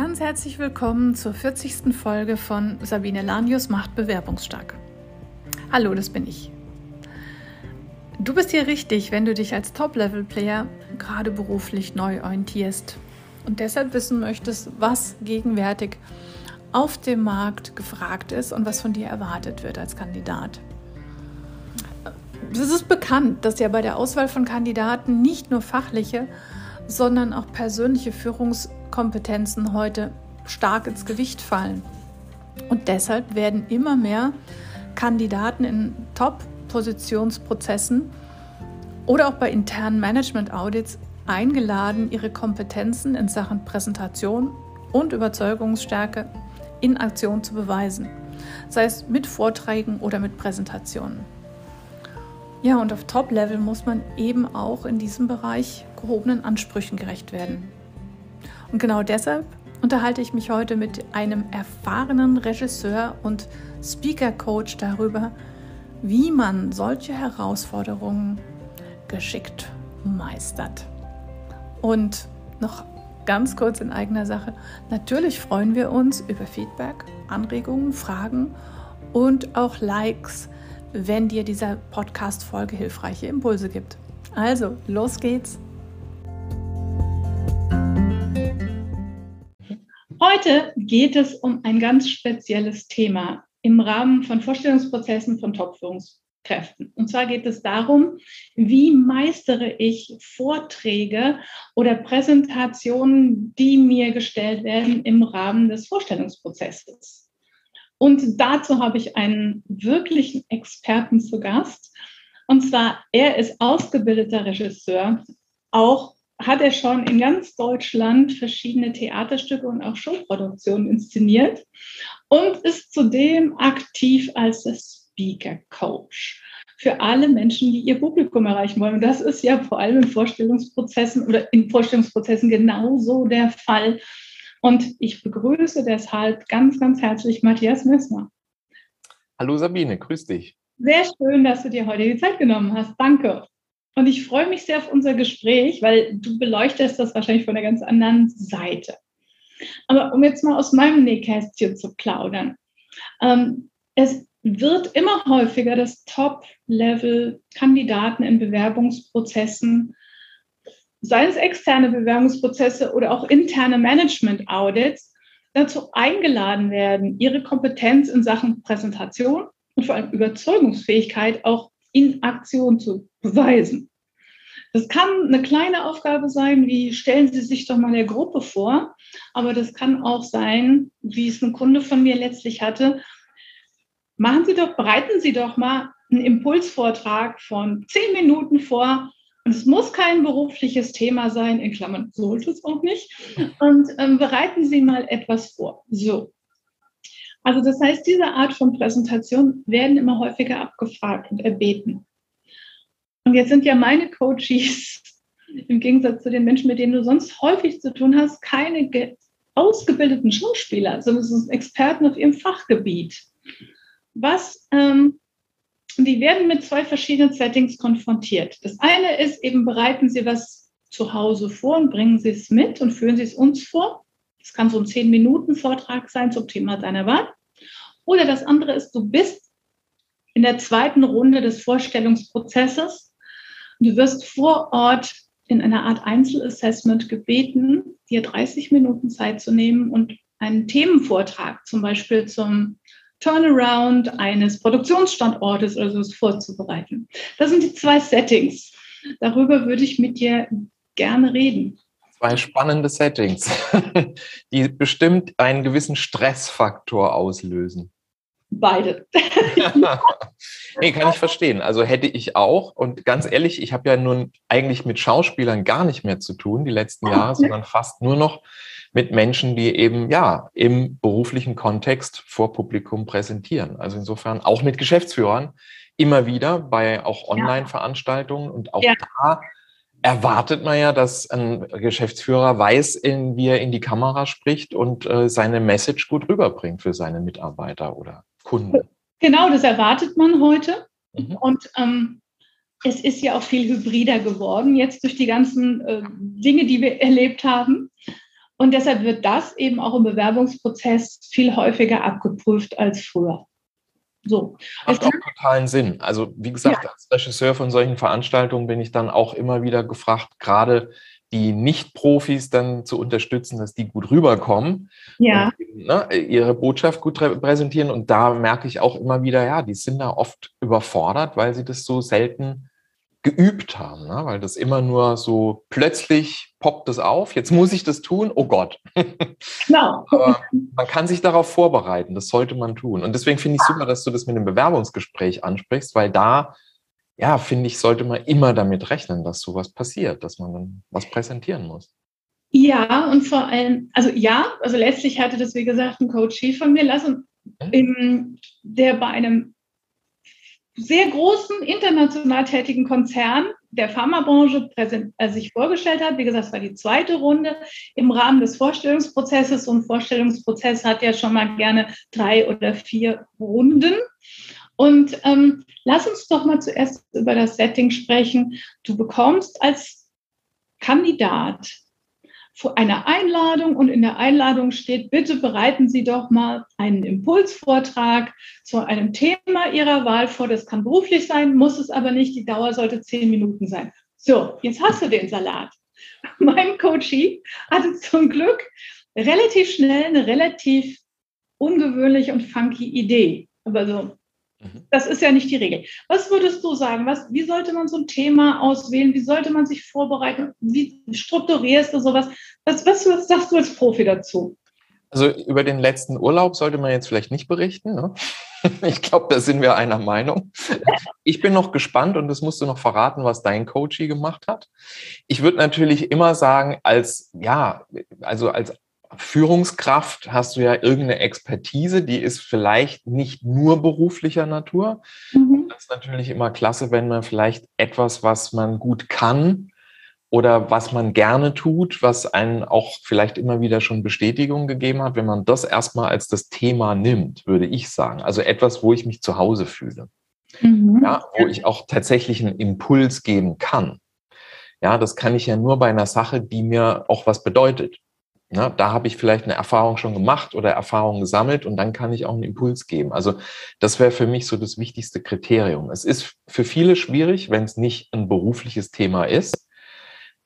Ganz herzlich willkommen zur 40. Folge von Sabine Lanius macht bewerbungsstark. Hallo, das bin ich. Du bist hier richtig, wenn du dich als Top-Level-Player gerade beruflich neu orientierst und deshalb wissen möchtest, was gegenwärtig auf dem Markt gefragt ist und was von dir erwartet wird als Kandidat. Es ist bekannt, dass ja bei der Auswahl von Kandidaten nicht nur fachliche, sondern auch persönliche Führungskompetenzen heute stark ins Gewicht fallen. Und deshalb werden immer mehr Kandidaten in Top-Positionsprozessen oder auch bei internen Management-Audits eingeladen, ihre Kompetenzen in Sachen Präsentation und Überzeugungsstärke in Aktion zu beweisen, sei es mit Vorträgen oder mit Präsentationen. Ja, und auf Top-Level muss man eben auch in diesem Bereich gehobenen Ansprüchen gerecht werden. Und genau deshalb unterhalte ich mich heute mit einem erfahrenen Regisseur und Speaker-Coach darüber, wie man solche Herausforderungen geschickt meistert. Und noch ganz kurz in eigener Sache, natürlich freuen wir uns über Feedback, Anregungen, Fragen und auch Likes wenn dir dieser Podcast-Folge hilfreiche Impulse gibt. Also, los geht's! Heute geht es um ein ganz spezielles Thema im Rahmen von Vorstellungsprozessen von Top-Führungskräften. Und zwar geht es darum, wie meistere ich Vorträge oder Präsentationen, die mir gestellt werden im Rahmen des Vorstellungsprozesses. Und dazu habe ich einen wirklichen Experten zu Gast. Und zwar, er ist ausgebildeter Regisseur. Auch hat er schon in ganz Deutschland verschiedene Theaterstücke und auch Showproduktionen inszeniert und ist zudem aktiv als Speaker Coach für alle Menschen, die ihr Publikum erreichen wollen. Und das ist ja vor allem in Vorstellungsprozessen oder in Vorstellungsprozessen genauso der Fall. Und ich begrüße deshalb ganz, ganz herzlich Matthias Messner. Hallo Sabine, grüß dich. Sehr schön, dass du dir heute die Zeit genommen hast. Danke. Und ich freue mich sehr auf unser Gespräch, weil du beleuchtest das wahrscheinlich von einer ganz anderen Seite. Aber um jetzt mal aus meinem Nähkästchen zu plaudern. Ähm, es wird immer häufiger, dass Top-Level-Kandidaten in Bewerbungsprozessen seien es externe Bewerbungsprozesse oder auch interne Management-Audits, dazu eingeladen werden, ihre Kompetenz in Sachen Präsentation und vor allem Überzeugungsfähigkeit auch in Aktion zu beweisen. Das kann eine kleine Aufgabe sein, wie stellen Sie sich doch mal der Gruppe vor, aber das kann auch sein, wie es ein Kunde von mir letztlich hatte. Machen Sie doch, bereiten Sie doch mal einen Impulsvortrag von zehn Minuten vor, und es muss kein berufliches Thema sein, in Klammern sollte es auch nicht. Und ähm, bereiten Sie mal etwas vor. So. Also das heißt, diese Art von Präsentation werden immer häufiger abgefragt und erbeten. Und jetzt sind ja meine Coaches im Gegensatz zu den Menschen, mit denen du sonst häufig zu tun hast, keine ausgebildeten Schauspieler, sondern es sind Experten auf ihrem Fachgebiet. Was ähm, die werden mit zwei verschiedenen Settings konfrontiert. Das eine ist eben, bereiten Sie was zu Hause vor und bringen Sie es mit und führen Sie es uns vor. Das kann so ein zehn Minuten Vortrag sein zum Thema deiner Wahl. Oder das andere ist, du bist in der zweiten Runde des Vorstellungsprozesses du wirst vor Ort in einer Art Einzelassessment gebeten, dir 30 Minuten Zeit zu nehmen und einen Themenvortrag zum Beispiel zum Turnaround eines Produktionsstandortes oder so vorzubereiten. Das sind die zwei Settings. Darüber würde ich mit dir gerne reden. Zwei spannende Settings, die bestimmt einen gewissen Stressfaktor auslösen. Beide. nee, kann ich verstehen. Also hätte ich auch. Und ganz ehrlich, ich habe ja nun eigentlich mit Schauspielern gar nicht mehr zu tun die letzten Jahre, sondern fast nur noch mit Menschen, die eben ja im beruflichen Kontext vor Publikum präsentieren. Also insofern auch mit Geschäftsführern immer wieder bei auch Online-Veranstaltungen und auch ja. da erwartet man ja, dass ein Geschäftsführer weiß, in, wie er in die Kamera spricht und äh, seine Message gut rüberbringt für seine Mitarbeiter oder Kunden. Genau, das erwartet man heute. Mhm. Und ähm, es ist ja auch viel hybrider geworden, jetzt durch die ganzen äh, Dinge, die wir erlebt haben. Und deshalb wird das eben auch im Bewerbungsprozess viel häufiger abgeprüft als früher. So. Macht auch totalen Sinn. Also wie gesagt, ja. als Regisseur von solchen Veranstaltungen bin ich dann auch immer wieder gefragt, gerade die Nicht-Profis dann zu unterstützen, dass die gut rüberkommen, ja. Und, ne, ihre Botschaft gut präsentieren. Und da merke ich auch immer wieder, ja, die sind da oft überfordert, weil sie das so selten geübt haben, ne? weil das immer nur so plötzlich poppt es auf, jetzt muss ich das tun, oh Gott. Genau. Aber man kann sich darauf vorbereiten, das sollte man tun. Und deswegen finde ich super, dass du das mit dem Bewerbungsgespräch ansprichst, weil da, ja, finde ich, sollte man immer damit rechnen, dass sowas passiert, dass man dann was präsentieren muss. Ja, und vor allem, also ja, also letztlich hatte das, wie gesagt, ein Coach von mir lassen, mhm. der bei einem sehr großen, international tätigen Konzern der Pharmabranche präsent, äh, sich vorgestellt hat. Wie gesagt, es war die zweite Runde im Rahmen des Vorstellungsprozesses. Und Vorstellungsprozess hat ja schon mal gerne drei oder vier Runden. Und ähm, lass uns doch mal zuerst über das Setting sprechen. Du bekommst als Kandidat eine Einladung und in der Einladung steht, bitte bereiten Sie doch mal einen Impulsvortrag zu einem Thema Ihrer Wahl vor. Das kann beruflich sein, muss es aber nicht. Die Dauer sollte zehn Minuten sein. So, jetzt hast du den Salat. Mein Coachie hatte zum Glück relativ schnell eine relativ ungewöhnliche und funky Idee. Aber so. Das ist ja nicht die Regel. Was würdest du sagen? Was, wie sollte man so ein Thema auswählen? Wie sollte man sich vorbereiten? Wie strukturierst du sowas? Was, was, was sagst du als Profi dazu? Also über den letzten Urlaub sollte man jetzt vielleicht nicht berichten. Ne? Ich glaube, da sind wir einer Meinung. Ich bin noch gespannt und das musst du noch verraten, was dein Coachie gemacht hat. Ich würde natürlich immer sagen, als, ja, also als Führungskraft hast du ja irgendeine Expertise, die ist vielleicht nicht nur beruflicher Natur. Mhm. Das ist natürlich immer klasse, wenn man vielleicht etwas, was man gut kann oder was man gerne tut, was einen auch vielleicht immer wieder schon Bestätigung gegeben hat, wenn man das erstmal als das Thema nimmt, würde ich sagen. Also etwas, wo ich mich zu Hause fühle. Mhm. Ja, wo ich auch tatsächlich einen Impuls geben kann. Ja, das kann ich ja nur bei einer Sache, die mir auch was bedeutet. Na, da habe ich vielleicht eine Erfahrung schon gemacht oder Erfahrung gesammelt und dann kann ich auch einen Impuls geben. Also das wäre für mich so das wichtigste Kriterium. Es ist für viele schwierig, wenn es nicht ein berufliches Thema ist.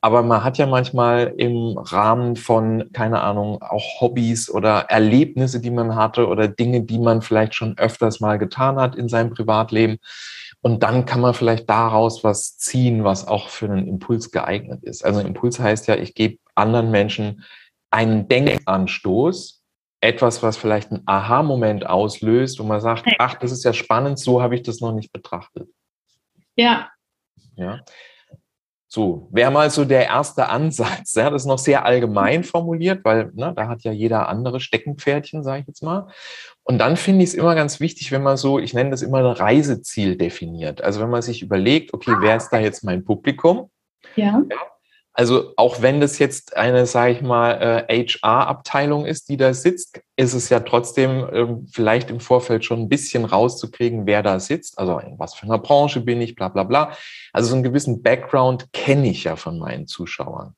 Aber man hat ja manchmal im Rahmen von, keine Ahnung, auch Hobbys oder Erlebnisse, die man hatte oder Dinge, die man vielleicht schon öfters mal getan hat in seinem Privatleben. Und dann kann man vielleicht daraus was ziehen, was auch für einen Impuls geeignet ist. Also Impuls heißt ja, ich gebe anderen Menschen einen Denkanstoß, etwas, was vielleicht einen Aha-Moment auslöst, wo man sagt, ach, das ist ja spannend, so habe ich das noch nicht betrachtet. Ja. Ja. So, wäre mal so der erste Ansatz. Ja, das ist noch sehr allgemein formuliert, weil ne, da hat ja jeder andere Steckenpferdchen, sage ich jetzt mal. Und dann finde ich es immer ganz wichtig, wenn man so, ich nenne das immer ein Reiseziel definiert. Also wenn man sich überlegt, okay, wer ist da jetzt mein Publikum? Ja. ja also auch wenn das jetzt eine, sage ich mal, HR-Abteilung äh, ist, die da sitzt, ist es ja trotzdem ähm, vielleicht im Vorfeld schon ein bisschen rauszukriegen, wer da sitzt. Also in was für einer Branche bin ich, bla bla bla. Also so einen gewissen Background kenne ich ja von meinen Zuschauern.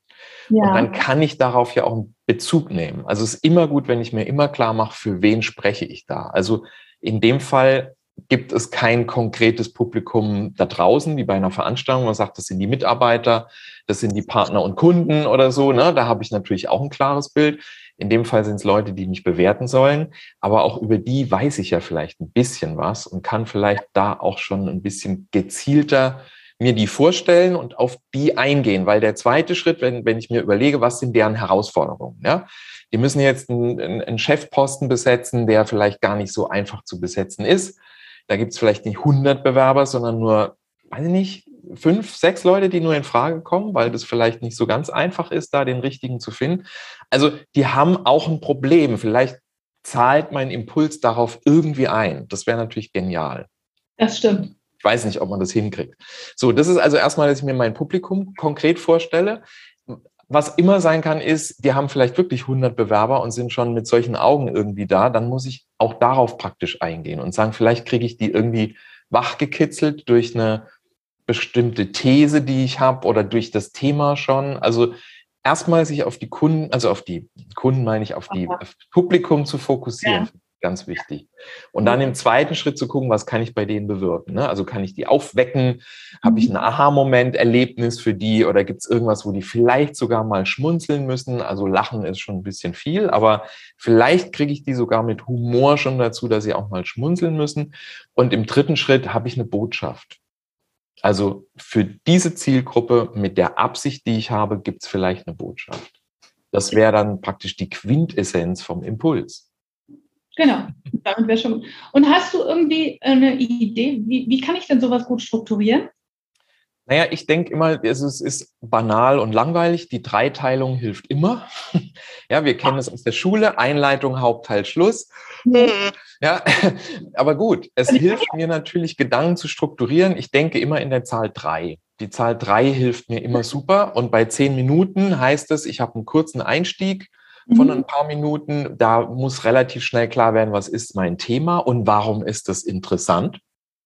Ja. Und dann kann ich darauf ja auch einen Bezug nehmen. Also es ist immer gut, wenn ich mir immer klar mache, für wen spreche ich da. Also in dem Fall gibt es kein konkretes Publikum da draußen, wie bei einer Veranstaltung. Man sagt, das sind die Mitarbeiter, das sind die Partner und Kunden oder so. Ne? Da habe ich natürlich auch ein klares Bild. In dem Fall sind es Leute, die mich bewerten sollen. Aber auch über die weiß ich ja vielleicht ein bisschen was und kann vielleicht da auch schon ein bisschen gezielter mir die vorstellen und auf die eingehen. Weil der zweite Schritt, wenn, wenn ich mir überlege, was sind deren Herausforderungen? Ja? Die müssen jetzt einen, einen Chefposten besetzen, der vielleicht gar nicht so einfach zu besetzen ist da gibt es vielleicht nicht 100 Bewerber, sondern nur, weiß ich nicht, fünf, sechs Leute, die nur in Frage kommen, weil das vielleicht nicht so ganz einfach ist, da den richtigen zu finden. Also die haben auch ein Problem. Vielleicht zahlt mein Impuls darauf irgendwie ein. Das wäre natürlich genial. Das stimmt. Ich weiß nicht, ob man das hinkriegt. So, das ist also erstmal, dass ich mir mein Publikum konkret vorstelle. Was immer sein kann, ist, die haben vielleicht wirklich 100 Bewerber und sind schon mit solchen Augen irgendwie da. Dann muss ich auch darauf praktisch eingehen und sagen, vielleicht kriege ich die irgendwie wachgekitzelt durch eine bestimmte These, die ich habe oder durch das Thema schon. Also erstmal sich auf die Kunden, also auf die Kunden meine ich, auf die auf Publikum zu fokussieren. Ja ganz wichtig. Und dann im zweiten Schritt zu gucken, was kann ich bei denen bewirken. Ne? Also kann ich die aufwecken? Habe ich ein mhm. Aha-Moment, Erlebnis für die oder gibt es irgendwas, wo die vielleicht sogar mal schmunzeln müssen? Also lachen ist schon ein bisschen viel, aber vielleicht kriege ich die sogar mit Humor schon dazu, dass sie auch mal schmunzeln müssen. Und im dritten Schritt habe ich eine Botschaft. Also für diese Zielgruppe mit der Absicht, die ich habe, gibt es vielleicht eine Botschaft. Das wäre dann praktisch die Quintessenz vom Impuls. Genau, damit wäre schon. Und hast du irgendwie eine Idee, wie, wie kann ich denn sowas gut strukturieren? Naja, ich denke immer, es ist, ist, banal und langweilig. Die Dreiteilung hilft immer. Ja, wir kennen es aus der Schule. Einleitung, Hauptteil, Schluss. Ja, aber gut, es hilft mir natürlich, Gedanken zu strukturieren. Ich denke immer in der Zahl drei. Die Zahl drei hilft mir immer super. Und bei zehn Minuten heißt es, ich habe einen kurzen Einstieg von ein mhm. paar Minuten. Da muss relativ schnell klar werden, was ist mein Thema und warum ist das interessant.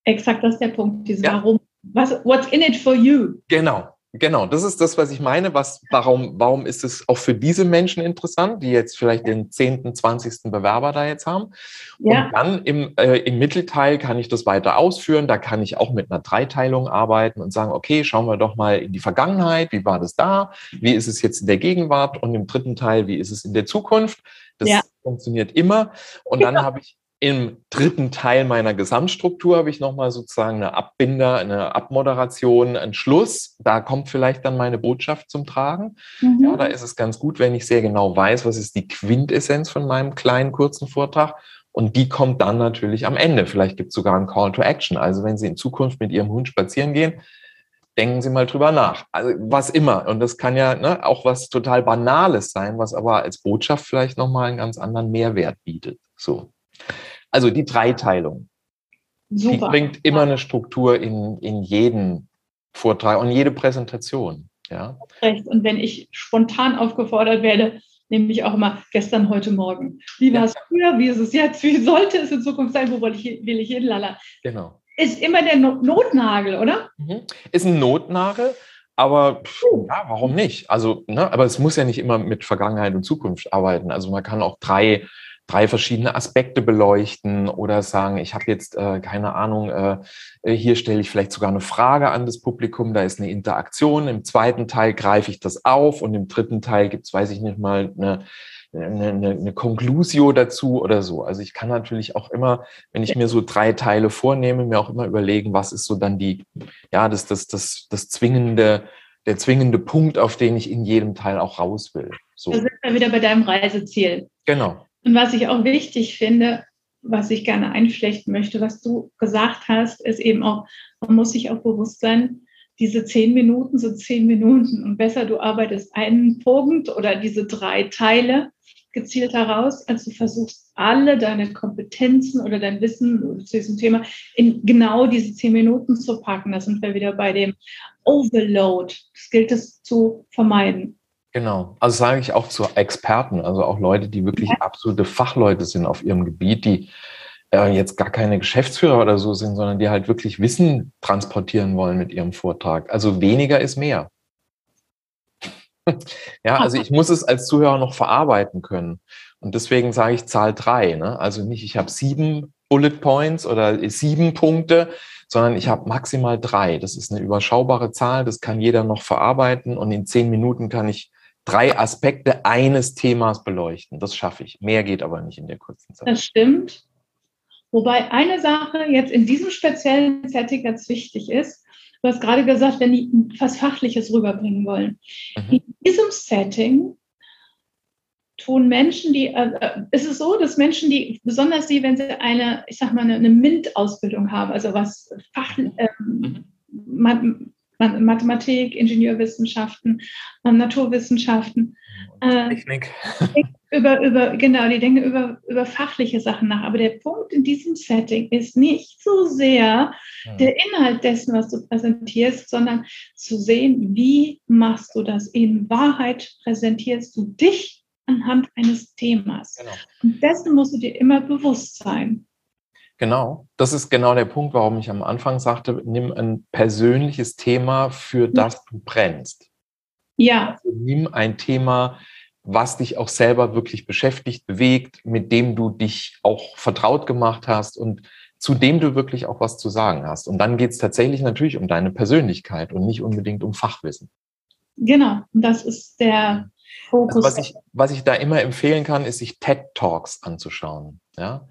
Exakt, das ist der Punkt. Dieses ja. Warum. Was, what's in it for you? Genau. Genau, das ist das, was ich meine. Was, warum, warum ist es auch für diese Menschen interessant, die jetzt vielleicht den 10., 20. Bewerber da jetzt haben? Ja. Und dann im, äh, im Mittelteil kann ich das weiter ausführen. Da kann ich auch mit einer Dreiteilung arbeiten und sagen, okay, schauen wir doch mal in die Vergangenheit. Wie war das da? Wie ist es jetzt in der Gegenwart? Und im dritten Teil, wie ist es in der Zukunft? Das ja. funktioniert immer. Und dann ja. habe ich im dritten Teil meiner Gesamtstruktur habe ich nochmal sozusagen eine Abbinder, eine Abmoderation, einen Schluss. Da kommt vielleicht dann meine Botschaft zum Tragen. Mhm. Ja, da ist es ganz gut, wenn ich sehr genau weiß, was ist die Quintessenz von meinem kleinen kurzen Vortrag. Und die kommt dann natürlich am Ende. Vielleicht gibt es sogar einen Call to Action. Also wenn Sie in Zukunft mit Ihrem Hund spazieren gehen, denken Sie mal drüber nach. Also was immer. Und das kann ja ne, auch was total Banales sein, was aber als Botschaft vielleicht nochmal einen ganz anderen Mehrwert bietet. So. Also die Dreiteilung. Super. Die bringt immer eine Struktur in, in jeden Vortrag und jede Präsentation. Ja. Recht. Und wenn ich spontan aufgefordert werde, nehme ich auch immer gestern, heute, morgen. Wie war es früher? Wie ist es jetzt? Wie sollte es in Zukunft sein? Wo will ich, will ich hin? Lala. Genau. Ist immer der Notnagel, oder? Mhm. Ist ein Notnagel. Aber ja, warum nicht? Also, ne, aber es muss ja nicht immer mit Vergangenheit und Zukunft arbeiten. Also man kann auch drei drei verschiedene Aspekte beleuchten oder sagen, ich habe jetzt äh, keine Ahnung, äh, hier stelle ich vielleicht sogar eine Frage an das Publikum, da ist eine Interaktion. Im zweiten Teil greife ich das auf und im dritten Teil gibt es, weiß ich nicht mal, eine, eine, eine Conclusio dazu oder so. Also ich kann natürlich auch immer, wenn ich mir so drei Teile vornehme, mir auch immer überlegen, was ist so dann die, ja, das, das, das, das zwingende, der zwingende Punkt, auf den ich in jedem Teil auch raus will. So. Da sind wir wieder bei deinem Reiseziel. Genau. Und was ich auch wichtig finde, was ich gerne einflechten möchte, was du gesagt hast, ist eben auch, man muss sich auch bewusst sein, diese zehn Minuten sind zehn Minuten und besser du arbeitest einen Punkt oder diese drei Teile gezielt heraus, als du versuchst, alle deine Kompetenzen oder dein Wissen zu diesem Thema in genau diese zehn Minuten zu packen. Da sind wir wieder bei dem Overload. Das gilt es zu vermeiden. Genau. Also sage ich auch zu Experten, also auch Leute, die wirklich absolute Fachleute sind auf ihrem Gebiet, die äh, jetzt gar keine Geschäftsführer oder so sind, sondern die halt wirklich Wissen transportieren wollen mit ihrem Vortrag. Also weniger ist mehr. ja, also ich muss es als Zuhörer noch verarbeiten können. Und deswegen sage ich Zahl drei. Ne? Also nicht, ich habe sieben Bullet Points oder sieben Punkte, sondern ich habe maximal drei. Das ist eine überschaubare Zahl, das kann jeder noch verarbeiten und in zehn Minuten kann ich drei Aspekte eines Themas beleuchten. Das schaffe ich. Mehr geht aber nicht in der kurzen Zeit. Das stimmt. Wobei eine Sache jetzt in diesem speziellen Setting ganz wichtig ist, du hast gerade gesagt, wenn die was Fachliches rüberbringen wollen. Mhm. In diesem Setting tun Menschen, die, äh, äh ist es so, dass Menschen, die, besonders die, wenn sie eine, ich sag mal, eine, eine MINT-Ausbildung haben, also was Fach, ähm, mhm. Mathematik, Ingenieurwissenschaften, ähm, Naturwissenschaften. Äh, Technik. über, über, genau, die denken über, über fachliche Sachen nach. Aber der Punkt in diesem Setting ist nicht so sehr hm. der Inhalt dessen, was du präsentierst, sondern zu sehen, wie machst du das. In Wahrheit präsentierst du dich anhand eines Themas. Genau. Und dessen musst du dir immer bewusst sein. Genau, das ist genau der Punkt, warum ich am Anfang sagte, nimm ein persönliches Thema, für das du brennst. Ja. Also nimm ein Thema, was dich auch selber wirklich beschäftigt, bewegt, mit dem du dich auch vertraut gemacht hast und zu dem du wirklich auch was zu sagen hast. Und dann geht es tatsächlich natürlich um deine Persönlichkeit und nicht unbedingt um Fachwissen. Genau, das ist der Fokus. Also was, ich, was ich da immer empfehlen kann, ist sich TED Talks anzuschauen. Ja?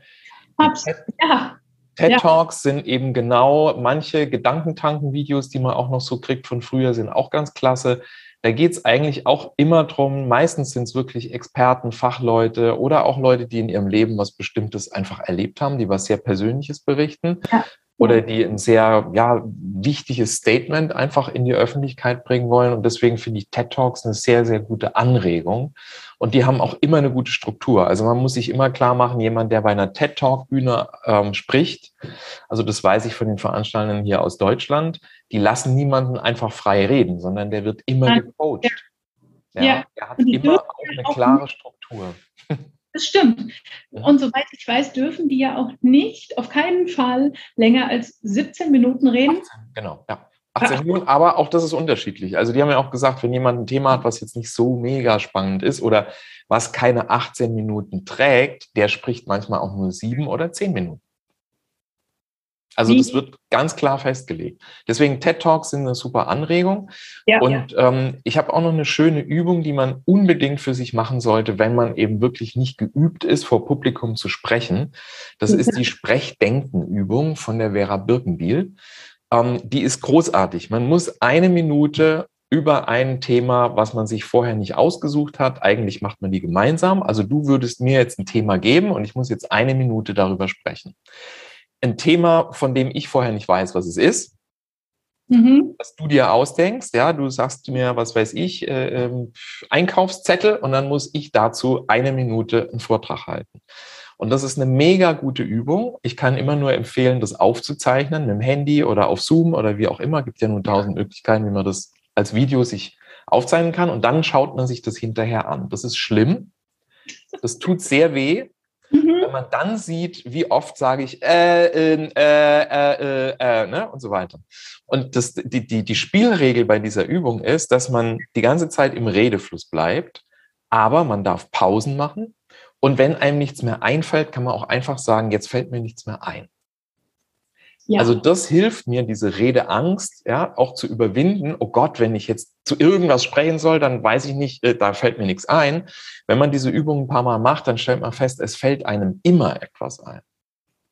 TED, ja. TED Talks ja. sind eben genau manche Gedankentanken-Videos, die man auch noch so kriegt von früher, sind auch ganz klasse. Da geht es eigentlich auch immer drum, meistens sind es wirklich Experten, Fachleute oder auch Leute, die in ihrem Leben was Bestimmtes einfach erlebt haben, die was sehr Persönliches berichten. Ja oder die ein sehr ja, wichtiges Statement einfach in die Öffentlichkeit bringen wollen. Und deswegen finde ich TED Talks eine sehr, sehr gute Anregung. Und die haben auch immer eine gute Struktur. Also man muss sich immer klar machen, jemand, der bei einer TED Talk Bühne ähm, spricht, also das weiß ich von den Veranstaltern hier aus Deutschland, die lassen niemanden einfach frei reden, sondern der wird immer gecoacht. Ja. ja. Er hat immer auch eine klare Struktur. Das stimmt. Und soweit ich weiß, dürfen die ja auch nicht, auf keinen Fall länger als 17 Minuten reden. 18, genau, ja. 18 Minuten, aber auch das ist unterschiedlich. Also die haben ja auch gesagt, wenn jemand ein Thema hat, was jetzt nicht so mega spannend ist oder was keine 18 Minuten trägt, der spricht manchmal auch nur sieben oder zehn Minuten. Also das wird ganz klar festgelegt. Deswegen TED Talks sind eine super Anregung. Ja, und ja. Ähm, ich habe auch noch eine schöne Übung, die man unbedingt für sich machen sollte, wenn man eben wirklich nicht geübt ist, vor Publikum zu sprechen. Das ist die Sprechdenkenübung von der Vera Birkenbiel. Ähm, die ist großartig. Man muss eine Minute über ein Thema, was man sich vorher nicht ausgesucht hat. Eigentlich macht man die gemeinsam. Also du würdest mir jetzt ein Thema geben und ich muss jetzt eine Minute darüber sprechen ein Thema, von dem ich vorher nicht weiß, was es ist, mhm. was du dir ausdenkst. Ja, du sagst mir, was weiß ich, äh, äh, Einkaufszettel und dann muss ich dazu eine Minute einen Vortrag halten. Und das ist eine mega gute Übung. Ich kann immer nur empfehlen, das aufzuzeichnen mit dem Handy oder auf Zoom oder wie auch immer. Gibt ja nun tausend Möglichkeiten, wie man das als Video sich aufzeichnen kann. Und dann schaut man sich das hinterher an. Das ist schlimm. Das tut sehr weh. Mhm. Wenn man dann sieht, wie oft sage ich äh, äh, äh, äh, ne? und so weiter. Und das, die, die, die Spielregel bei dieser Übung ist, dass man die ganze Zeit im Redefluss bleibt, aber man darf Pausen machen. Und wenn einem nichts mehr einfällt, kann man auch einfach sagen, jetzt fällt mir nichts mehr ein. Ja. Also das hilft mir, diese Redeangst ja, auch zu überwinden. Oh Gott, wenn ich jetzt zu irgendwas sprechen soll, dann weiß ich nicht, äh, da fällt mir nichts ein. Wenn man diese Übung ein paar Mal macht, dann stellt man fest, es fällt einem immer etwas ein.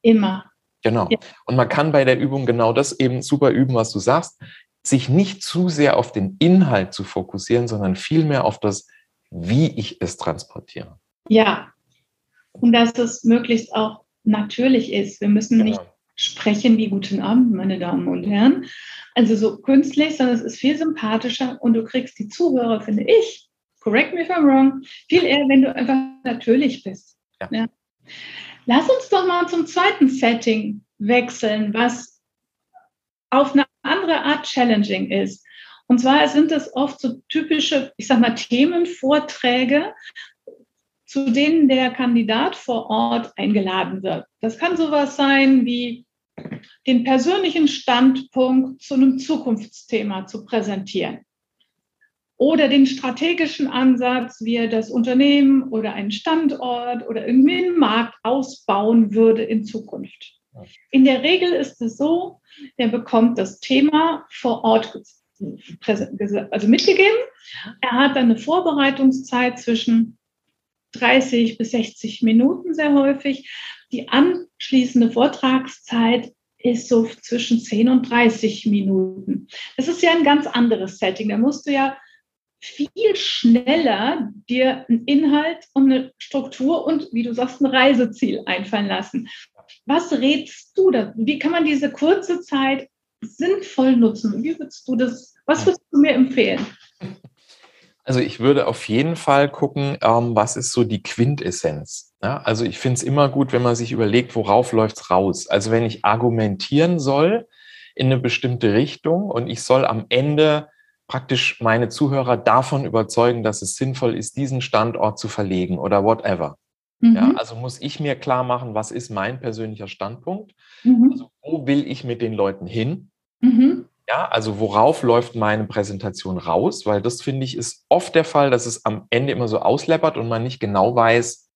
Immer. Genau. Ja. Und man kann bei der Übung genau das eben super üben, was du sagst, sich nicht zu sehr auf den Inhalt zu fokussieren, sondern vielmehr auf das, wie ich es transportiere. Ja. Und dass es möglichst auch natürlich ist. Wir müssen genau. nicht sprechen wie Guten Abend, meine Damen und Herren. Also so künstlich, sondern es ist viel sympathischer und du kriegst die Zuhörer, finde ich, correct me if I'm wrong, viel eher, wenn du einfach natürlich bist. Ja. Ja. Lass uns doch mal zum zweiten Setting wechseln, was auf eine andere Art challenging ist. Und zwar sind es oft so typische, ich sag mal, Themenvorträge, zu denen der Kandidat vor Ort eingeladen wird. Das kann sowas sein wie den persönlichen Standpunkt zu einem Zukunftsthema zu präsentieren oder den strategischen Ansatz, wie er das Unternehmen oder einen Standort oder irgendwie einen Markt ausbauen würde in Zukunft. In der Regel ist es so, der bekommt das Thema vor Ort also mitgegeben. Er hat dann eine Vorbereitungszeit zwischen 30 bis 60 Minuten sehr häufig. Die anschließende Vortragszeit ist so zwischen 10 und 30 Minuten. Das ist ja ein ganz anderes Setting. Da musst du ja viel schneller dir einen Inhalt und eine Struktur und, wie du sagst, ein Reiseziel einfallen lassen. Was rätst du da? Wie kann man diese kurze Zeit sinnvoll nutzen? Wie würdest du das, was würdest du mir empfehlen? Also ich würde auf jeden Fall gucken, ähm, was ist so die Quintessenz. Ja, also ich finde es immer gut, wenn man sich überlegt, worauf läuft es raus. Also wenn ich argumentieren soll in eine bestimmte Richtung und ich soll am Ende praktisch meine Zuhörer davon überzeugen, dass es sinnvoll ist, diesen Standort zu verlegen oder whatever. Mhm. Ja, also muss ich mir klar machen, was ist mein persönlicher Standpunkt? Mhm. Also wo will ich mit den Leuten hin? Mhm. Ja, also worauf läuft meine Präsentation raus? Weil das finde ich ist oft der Fall, dass es am Ende immer so ausleppert und man nicht genau weiß,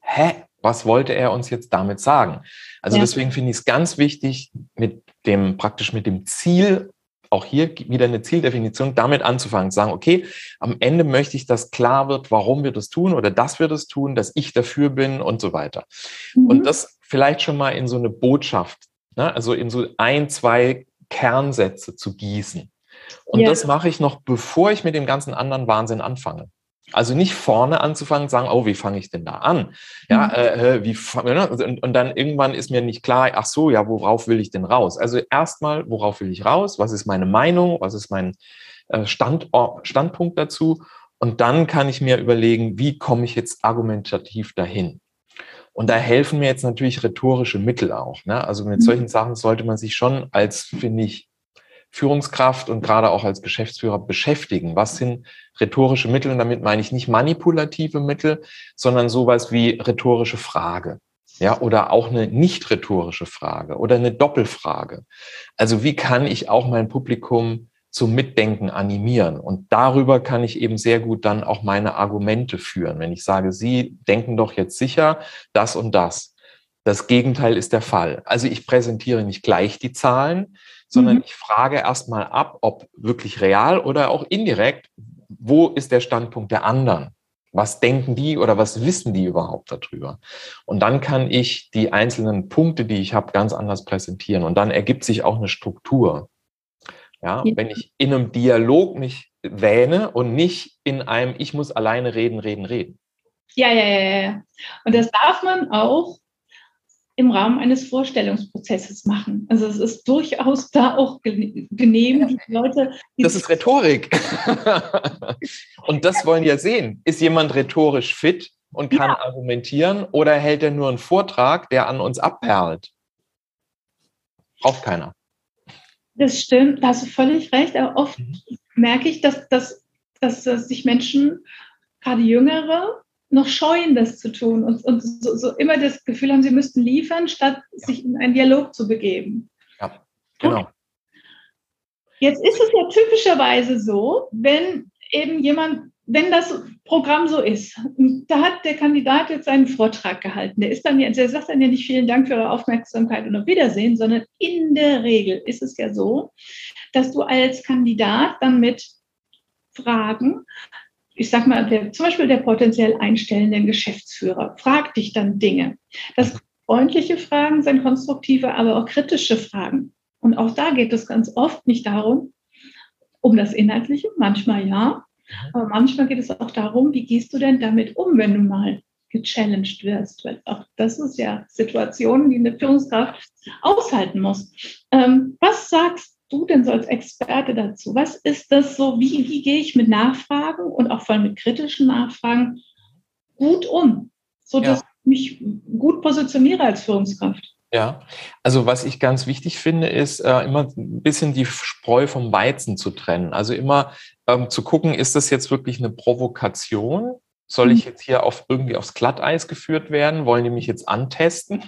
hä, was wollte er uns jetzt damit sagen? Also ja. deswegen finde ich es ganz wichtig, mit dem praktisch mit dem Ziel auch hier wieder eine Zieldefinition, damit anzufangen, zu sagen, okay, am Ende möchte ich, dass klar wird, warum wir das tun oder dass wir das tun, dass ich dafür bin und so weiter. Mhm. Und das vielleicht schon mal in so eine Botschaft, ne? also in so ein, zwei Kernsätze zu gießen. Und ja. das mache ich noch, bevor ich mit dem ganzen anderen Wahnsinn anfange. Also nicht vorne anzufangen und sagen, oh, wie fange ich denn da an? Ja, mhm. äh, äh wie ne? und, und dann irgendwann ist mir nicht klar, ach so, ja, worauf will ich denn raus? Also erstmal, worauf will ich raus? Was ist meine Meinung? Was ist mein äh, Stand, Standpunkt dazu? Und dann kann ich mir überlegen, wie komme ich jetzt argumentativ dahin? Und da helfen mir jetzt natürlich rhetorische Mittel auch. Ne? Also mit mhm. solchen Sachen sollte man sich schon als, finde ich, Führungskraft und gerade auch als Geschäftsführer beschäftigen. Was sind rhetorische Mittel? Und damit meine ich nicht manipulative Mittel, sondern sowas wie rhetorische Frage. Ja, oder auch eine nicht rhetorische Frage oder eine Doppelfrage. Also wie kann ich auch mein Publikum zum Mitdenken animieren? Und darüber kann ich eben sehr gut dann auch meine Argumente führen. Wenn ich sage, Sie denken doch jetzt sicher das und das. Das Gegenteil ist der Fall. Also ich präsentiere nicht gleich die Zahlen, sondern mhm. ich frage erstmal ab, ob wirklich real oder auch indirekt, wo ist der Standpunkt der anderen? Was denken die oder was wissen die überhaupt darüber? Und dann kann ich die einzelnen Punkte, die ich habe, ganz anders präsentieren. Und dann ergibt sich auch eine Struktur. Ja, ja. wenn ich in einem Dialog mich wähne und nicht in einem, ich muss alleine reden, reden, reden. Ja, ja, ja, ja. Und das darf man auch im Rahmen eines Vorstellungsprozesses machen. Also es ist durchaus da auch genehm, die Leute. Die das ist Rhetorik. und das wollen ja sehen. Ist jemand rhetorisch fit und kann ja. argumentieren oder hält er nur einen Vortrag, der an uns abperlt? Braucht keiner. Das stimmt, da hast du völlig recht. Aber oft mhm. merke ich, dass, dass, dass, dass sich Menschen, gerade Jüngere, noch scheuen, das zu tun und, und so, so, immer das Gefühl haben, sie müssten liefern, statt ja. sich in einen Dialog zu begeben. Ja, genau. Okay. Jetzt ist es ja typischerweise so, wenn eben jemand, wenn das Programm so ist, da hat der Kandidat jetzt seinen Vortrag gehalten, der ist dann der sagt dann ja nicht vielen Dank für eure Aufmerksamkeit und auf Wiedersehen, sondern in der Regel ist es ja so, dass du als Kandidat dann mit Fragen ich sag mal, der, zum Beispiel der potenziell einstellende Geschäftsführer fragt dich dann Dinge. Das freundliche Fragen sind konstruktive, aber auch kritische Fragen. Und auch da geht es ganz oft nicht darum, um das Inhaltliche, manchmal ja, aber manchmal geht es auch darum, wie gehst du denn damit um, wenn du mal gechallenged wirst, weil auch das ist ja Situationen, die eine Führungskraft aushalten muss. Ähm, was sagst du denn so als Experte dazu? Was ist das so? Wie, wie gehe ich mit Nachfragen und auch vor allem mit kritischen Nachfragen gut um, sodass ja. ich mich gut positioniere als Führungskraft? Ja, also was ich ganz wichtig finde, ist äh, immer ein bisschen die Spreu vom Weizen zu trennen. Also immer ähm, zu gucken, ist das jetzt wirklich eine Provokation soll ich mhm. jetzt hier auf irgendwie aufs Glatteis geführt werden? Wollen die mich jetzt antesten?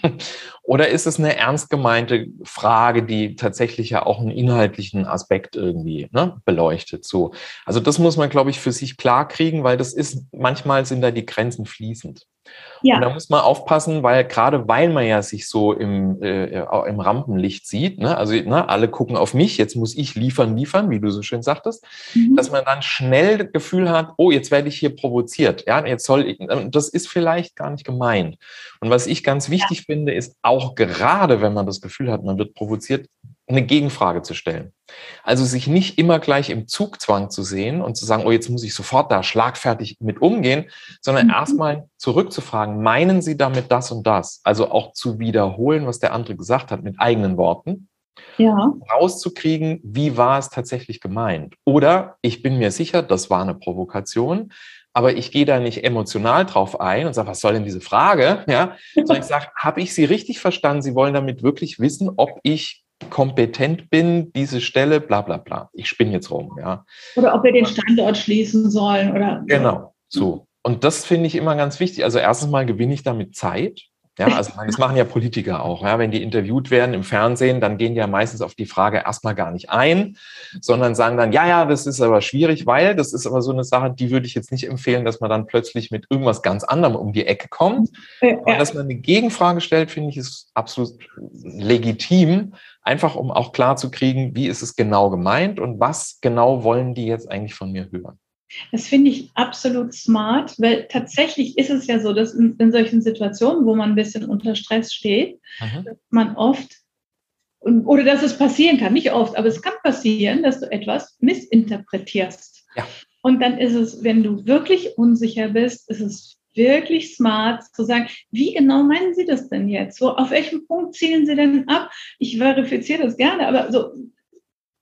Oder ist es eine ernst gemeinte Frage, die tatsächlich ja auch einen inhaltlichen Aspekt irgendwie ne, beleuchtet? So. Also das muss man, glaube ich, für sich klar kriegen, weil das ist, manchmal sind da die Grenzen fließend. Ja. Und da muss man aufpassen, weil gerade weil man ja sich so im, äh, im Rampenlicht sieht, ne? also ne, alle gucken auf mich, jetzt muss ich liefern, liefern, wie du so schön sagtest, mhm. dass man dann schnell das Gefühl hat, oh, jetzt werde ich hier provoziert. Ja, jetzt soll ich, ähm, das ist vielleicht gar nicht gemeint. Und was ich ganz wichtig ja. finde, ist auch gerade, wenn man das Gefühl hat, man wird provoziert, eine Gegenfrage zu stellen. Also sich nicht immer gleich im Zugzwang zu sehen und zu sagen, oh, jetzt muss ich sofort da schlagfertig mit umgehen, sondern mhm. erstmal zurückzufragen, meinen Sie damit das und das? Also auch zu wiederholen, was der andere gesagt hat mit eigenen Worten. Ja. Rauszukriegen, wie war es tatsächlich gemeint? Oder ich bin mir sicher, das war eine Provokation, aber ich gehe da nicht emotional drauf ein und sage, was soll denn diese Frage? Ja, sondern ich sage, habe ich Sie richtig verstanden? Sie wollen damit wirklich wissen, ob ich kompetent bin, diese Stelle, bla bla bla. Ich spinne jetzt rum, ja. Oder ob wir den Standort schließen sollen oder. Genau, so. Und das finde ich immer ganz wichtig. Also erstens mal gewinne ich damit Zeit. Ja, also das machen ja Politiker auch. Ja, wenn die interviewt werden im Fernsehen, dann gehen die ja meistens auf die Frage erstmal gar nicht ein, sondern sagen dann, ja, ja, das ist aber schwierig, weil das ist aber so eine Sache, die würde ich jetzt nicht empfehlen, dass man dann plötzlich mit irgendwas ganz anderem um die Ecke kommt. Ja. Aber dass man eine Gegenfrage stellt, finde ich, ist absolut legitim, einfach um auch klar zu kriegen, wie ist es genau gemeint und was genau wollen die jetzt eigentlich von mir hören. Das finde ich absolut smart, weil tatsächlich ist es ja so, dass in, in solchen Situationen, wo man ein bisschen unter Stress steht, mhm. dass man oft oder dass es passieren kann, nicht oft, aber es kann passieren, dass du etwas missinterpretierst. Ja. Und dann ist es, wenn du wirklich unsicher bist, ist es wirklich smart zu sagen, wie genau meinen Sie das denn jetzt? So, auf welchem Punkt zielen Sie denn ab? Ich verifiziere das gerne, aber so,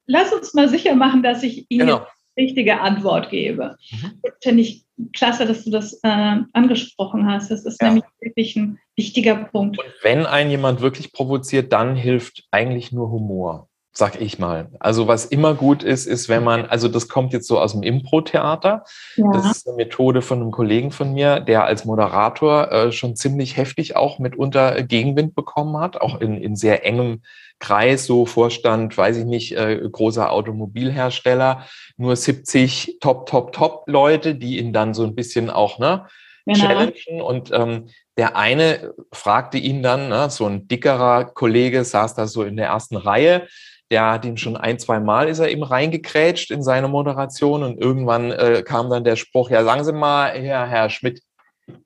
lass uns mal sicher machen, dass ich Ihnen genau richtige Antwort gebe. Mhm. Finde ich klasse, dass du das äh, angesprochen hast. Das ist ja. nämlich wirklich ein wichtiger Punkt. Und wenn ein jemand wirklich provoziert, dann hilft eigentlich nur Humor sag ich mal. Also was immer gut ist, ist, wenn man, also das kommt jetzt so aus dem Impro-Theater. Ja. Das ist eine Methode von einem Kollegen von mir, der als Moderator äh, schon ziemlich heftig auch mitunter Gegenwind bekommen hat, auch in, in sehr engem Kreis, so Vorstand, weiß ich nicht, äh, großer Automobilhersteller, nur 70 Top, Top, Top Leute, die ihn dann so ein bisschen auch, ne, genau. challengen und ähm, der eine fragte ihn dann, ne, so ein dickerer Kollege saß da so in der ersten Reihe, der hat ihn schon ein, zwei Mal ist er ihm reingekrätscht in seine Moderation und irgendwann äh, kam dann der Spruch, ja, sagen Sie mal, Herr, Herr Schmidt,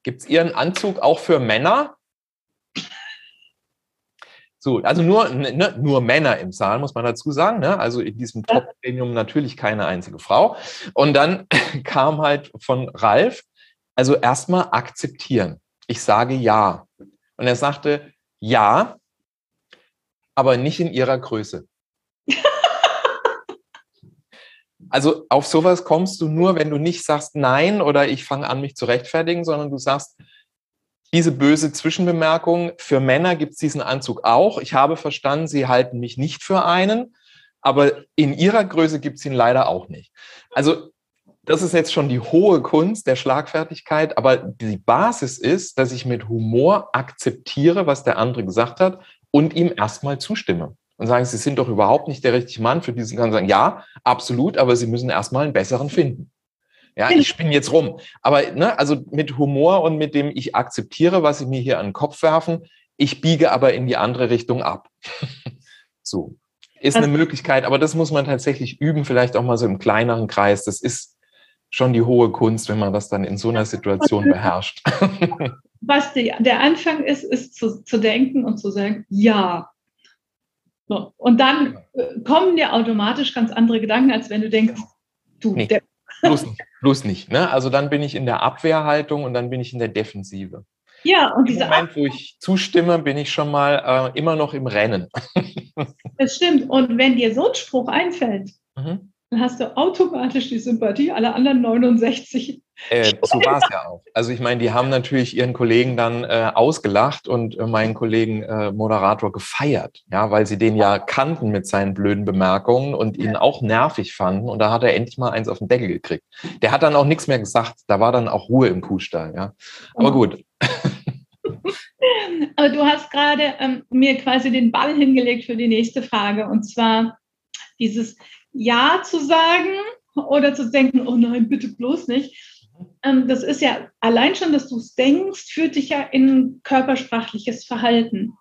gibt es Ihren Anzug auch für Männer? So, also nur, ne, nur Männer im Saal, muss man dazu sagen. Ne? Also in diesem Top-Premium natürlich keine einzige Frau. Und dann kam halt von Ralf, also erstmal akzeptieren. Ich sage ja. Und er sagte, ja, aber nicht in ihrer Größe. Also auf sowas kommst du nur, wenn du nicht sagst Nein oder ich fange an, mich zu rechtfertigen, sondern du sagst, diese böse Zwischenbemerkung, für Männer gibt es diesen Anzug auch. Ich habe verstanden, Sie halten mich nicht für einen, aber in Ihrer Größe gibt es ihn leider auch nicht. Also das ist jetzt schon die hohe Kunst der Schlagfertigkeit, aber die Basis ist, dass ich mit Humor akzeptiere, was der andere gesagt hat und ihm erstmal zustimme und sagen, Sie sind doch überhaupt nicht der richtige Mann für diesen Kann sagen, ja, absolut, aber Sie müssen erstmal einen besseren finden. Ja, ich spinne jetzt rum. Aber ne, also mit Humor und mit dem ich akzeptiere, was Sie mir hier an den Kopf werfen, ich biege aber in die andere Richtung ab. so. Ist eine Möglichkeit, aber das muss man tatsächlich üben, vielleicht auch mal so im kleineren Kreis. Das ist schon die hohe Kunst, wenn man das dann in so einer Situation beherrscht. Was die, der Anfang ist, ist zu, zu denken und zu sagen, ja, so. Und dann äh, kommen dir automatisch ganz andere Gedanken, als wenn du denkst, du, nee, der. Bloß nicht, bloß nicht. Ne? Also dann bin ich in der Abwehrhaltung und dann bin ich in der Defensive. Ja, und dieser Moment, wo ich zustimme, bin ich schon mal äh, immer noch im Rennen. das stimmt. Und wenn dir so ein Spruch einfällt, mhm dann hast du automatisch die Sympathie aller anderen 69. Äh, so war es ja auch. Also ich meine, die haben natürlich ihren Kollegen dann äh, ausgelacht und äh, meinen Kollegen äh, Moderator gefeiert, ja, weil sie den ja kannten mit seinen blöden Bemerkungen und ihn auch nervig fanden. Und da hat er endlich mal eins auf den Deckel gekriegt. Der hat dann auch nichts mehr gesagt. Da war dann auch Ruhe im Kuhstall, ja. Aber gut. Aber du hast gerade ähm, mir quasi den Ball hingelegt für die nächste Frage. Und zwar dieses ja zu sagen oder zu denken, oh nein, bitte bloß nicht. Ähm, das ist ja allein schon, dass du es denkst, führt dich ja in körpersprachliches Verhalten.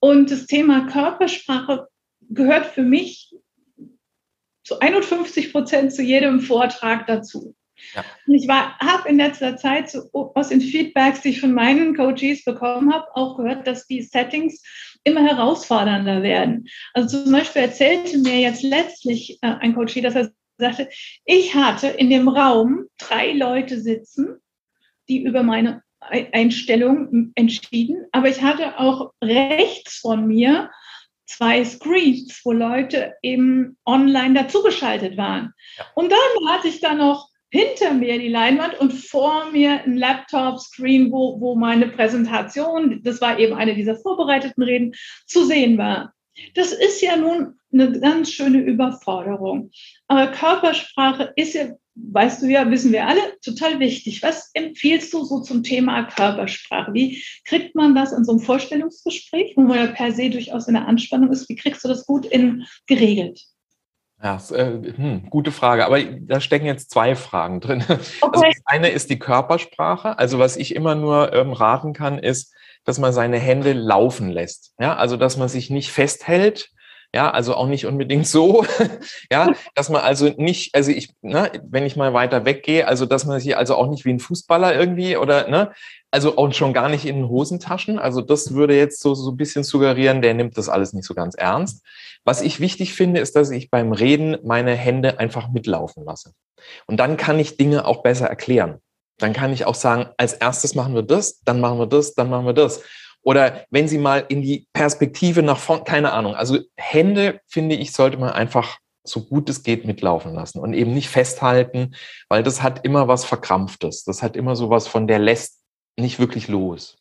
Und das Thema Körpersprache gehört für mich zu 51 Prozent zu jedem Vortrag dazu. Ja. Und ich habe in letzter Zeit so, aus den Feedbacks, die ich von meinen Coaches bekommen habe, auch gehört, dass die Settings immer herausfordernder werden. Also zum Beispiel erzählte mir jetzt letztlich äh, ein Coach, dass er sagte, ich hatte in dem Raum drei Leute sitzen, die über meine Einstellung entschieden, aber ich hatte auch rechts von mir zwei Screens, wo Leute eben online dazugeschaltet waren. Und dann hatte ich da noch hinter mir die Leinwand und vor mir ein Laptop-Screen, wo, wo meine Präsentation, das war eben eine dieser vorbereiteten Reden, zu sehen war. Das ist ja nun eine ganz schöne Überforderung. Aber Körpersprache ist ja weißt du ja, wissen wir alle, total wichtig. Was empfiehlst du so zum Thema Körpersprache? Wie kriegt man das in so einem Vorstellungsgespräch, wo man ja per se durchaus in der Anspannung ist? Wie kriegst du das gut in, geregelt? Ja, äh, hm, gute Frage. Aber da stecken jetzt zwei Fragen drin. Okay. Also das eine ist die Körpersprache. Also was ich immer nur ähm, raten kann, ist, dass man seine Hände laufen lässt. Ja, also dass man sich nicht festhält, ja, also auch nicht unbedingt so. ja, dass man also nicht, also ich, ne, wenn ich mal weiter weggehe, also dass man sich also auch nicht wie ein Fußballer irgendwie oder, ne, also auch schon gar nicht in Hosentaschen. Also das würde jetzt so, so ein bisschen suggerieren, der nimmt das alles nicht so ganz ernst. Was ich wichtig finde, ist, dass ich beim Reden meine Hände einfach mitlaufen lasse. Und dann kann ich Dinge auch besser erklären. Dann kann ich auch sagen, als erstes machen wir das, dann machen wir das, dann machen wir das. Oder wenn Sie mal in die Perspektive nach vorne, keine Ahnung. Also Hände, finde ich, sollte man einfach so gut es geht mitlaufen lassen und eben nicht festhalten, weil das hat immer was Verkrampftes. Das hat immer so was von, der lässt nicht wirklich los.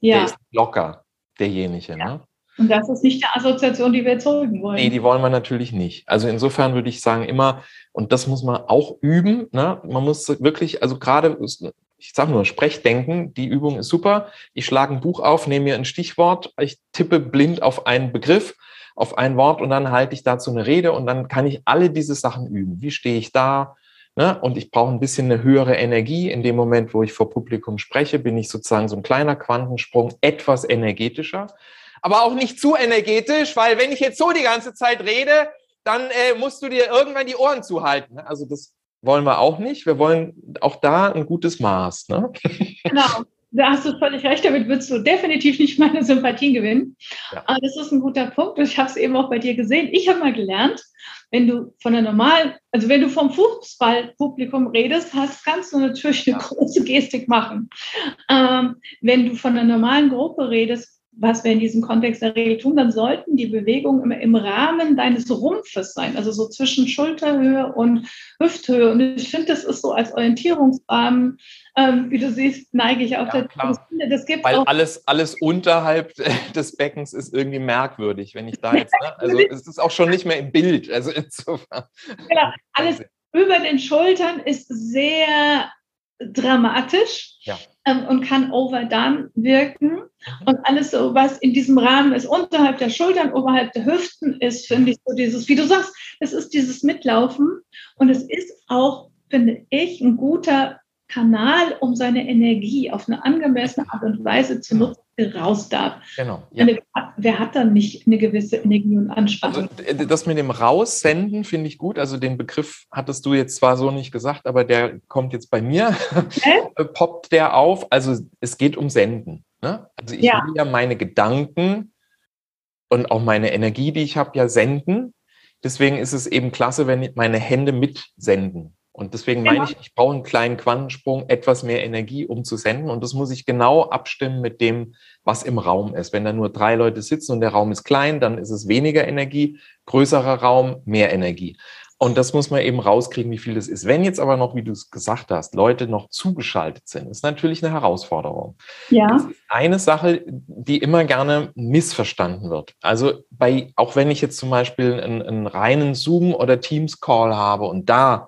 Ja. Der ist locker, derjenige. Ja. Ne? Und das ist nicht die Assoziation, die wir erzeugen wollen. Nee, die wollen wir natürlich nicht. Also insofern würde ich sagen, immer, und das muss man auch üben, ne? man muss wirklich, also gerade ich sage nur, Sprechdenken, die Übung ist super. Ich schlage ein Buch auf, nehme mir ein Stichwort, ich tippe blind auf einen Begriff, auf ein Wort und dann halte ich dazu eine Rede und dann kann ich alle diese Sachen üben. Wie stehe ich da? Ne? Und ich brauche ein bisschen eine höhere Energie. In dem Moment, wo ich vor Publikum spreche, bin ich sozusagen so ein kleiner Quantensprung etwas energetischer. Aber auch nicht zu energetisch, weil wenn ich jetzt so die ganze Zeit rede, dann äh, musst du dir irgendwann die Ohren zuhalten. Ne? Also das wollen wir auch nicht. Wir wollen auch da ein gutes Maß. Ne? Genau. Da hast du völlig recht, damit würdest du definitiv nicht meine Sympathien gewinnen. Ja. Aber das ist ein guter Punkt. Ich habe es eben auch bei dir gesehen. Ich habe mal gelernt, wenn du von der normalen, also wenn du vom Fußballpublikum redest, hast, kannst du natürlich eine große Gestik machen. Ähm, wenn du von der normalen Gruppe redest, was wir in diesem Kontext der Regel tun, dann sollten die Bewegungen im, im, Rahmen deines Rumpfes sein, also so zwischen Schulterhöhe und Hüfthöhe. Und ich finde, das ist so als Orientierungsrahmen, ähm, wie du siehst, neige ich auch ja, dazu. Das gibt Weil auch alles, alles unterhalb des Beckens ist irgendwie merkwürdig, wenn ich da jetzt, ne? also es ist auch schon nicht mehr im Bild. Also insofern. Genau, alles über den Schultern ist sehr dramatisch ja. Ähm, und kann overdone wirken. Und alles so, was in diesem Rahmen ist, unterhalb der Schultern, oberhalb der Hüften ist, finde ich so dieses, wie du sagst, es ist dieses Mitlaufen. Und es ist auch, finde ich, ein guter Kanal, um seine Energie auf eine angemessene Art und Weise zu nutzen, raus darf. Genau. Ja. Eine, wer hat dann nicht eine gewisse Energie und Anspannung? Also, das mit dem Raussenden finde ich gut. Also den Begriff hattest du jetzt zwar so nicht gesagt, aber der kommt jetzt bei mir, äh? poppt der auf. Also es geht um Senden. Ne? Also ich ja. will ja meine Gedanken und auch meine Energie, die ich habe, ja senden. Deswegen ist es eben klasse, wenn meine Hände mitsenden. Und deswegen meine ich, ich brauche einen kleinen Quantensprung, etwas mehr Energie, um zu senden. Und das muss ich genau abstimmen mit dem, was im Raum ist. Wenn da nur drei Leute sitzen und der Raum ist klein, dann ist es weniger Energie. Größerer Raum, mehr Energie. Und das muss man eben rauskriegen, wie viel das ist. Wenn jetzt aber noch, wie du es gesagt hast, Leute noch zugeschaltet sind, ist natürlich eine Herausforderung. Ja. Das ist eine Sache, die immer gerne missverstanden wird. Also bei, auch wenn ich jetzt zum Beispiel einen, einen reinen Zoom- oder Teams-Call habe und da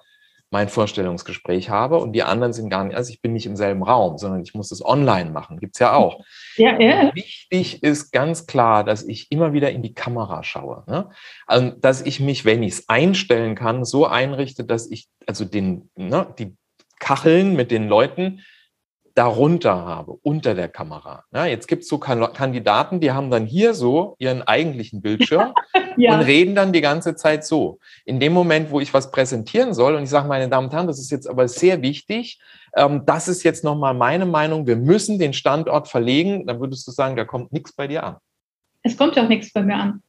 mein Vorstellungsgespräch habe und die anderen sind gar nicht, also ich bin nicht im selben Raum, sondern ich muss das online machen, gibt es ja auch. Ja, ja. Wichtig ist ganz klar, dass ich immer wieder in die Kamera schaue. Ne? Also, dass ich mich, wenn ich es einstellen kann, so einrichte, dass ich also den, ne, die Kacheln mit den Leuten darunter habe, unter der Kamera. Ja, jetzt gibt es so Kandidaten, die haben dann hier so ihren eigentlichen Bildschirm ja. und reden dann die ganze Zeit so. In dem Moment, wo ich was präsentieren soll, und ich sage, meine Damen und Herren, das ist jetzt aber sehr wichtig, ähm, das ist jetzt nochmal meine Meinung, wir müssen den Standort verlegen, dann würdest du sagen, da kommt nichts bei dir an. Es kommt ja auch nichts bei mir an.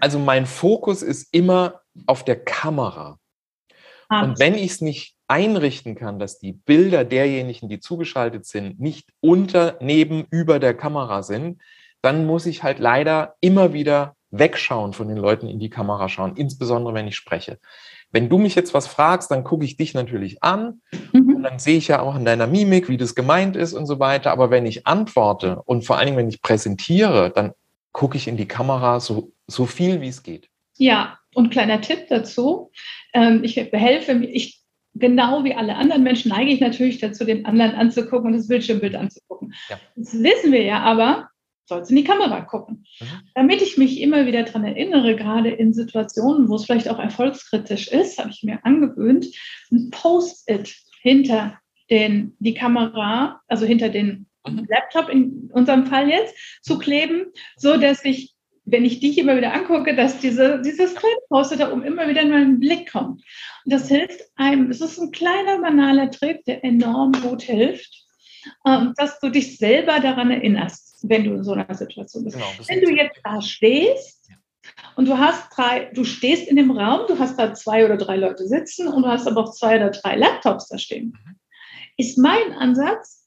Also mein Fokus ist immer auf der Kamera. Ah. Und wenn ich es nicht einrichten kann, dass die Bilder derjenigen, die zugeschaltet sind, nicht unter, neben, über der Kamera sind, dann muss ich halt leider immer wieder wegschauen von den Leuten in die Kamera schauen, insbesondere wenn ich spreche. Wenn du mich jetzt was fragst, dann gucke ich dich natürlich an mhm. und dann sehe ich ja auch in deiner Mimik, wie das gemeint ist und so weiter. Aber wenn ich antworte und vor allen Dingen, wenn ich präsentiere, dann gucke ich in die Kamera so, so viel wie es geht. Ja, und kleiner Tipp dazu. Ähm, ich behelfe, ich genau wie alle anderen Menschen neige ich natürlich dazu, den anderen anzugucken und das Bildschirmbild anzugucken. Ja. Das wissen wir ja aber, sollst in die Kamera gucken. Mhm. Damit ich mich immer wieder daran erinnere, gerade in Situationen, wo es vielleicht auch erfolgskritisch ist, habe ich mir angewöhnt, ein Post-it hinter den, die Kamera, also hinter den mhm. Laptop in unserem Fall jetzt, zu kleben, so dass ich wenn ich dich immer wieder angucke, dass diese, dieses kleine Poster da oben immer wieder in meinen Blick kommt. Und das hilft einem, es ist ein kleiner, banaler Trick, der enorm gut hilft, ähm, dass du dich selber daran erinnerst, wenn du in so einer Situation bist. Genau, wenn du jetzt da stehst und du hast drei, du stehst in dem Raum, du hast da zwei oder drei Leute sitzen und du hast aber auch zwei oder drei Laptops da stehen, mhm. ist mein Ansatz,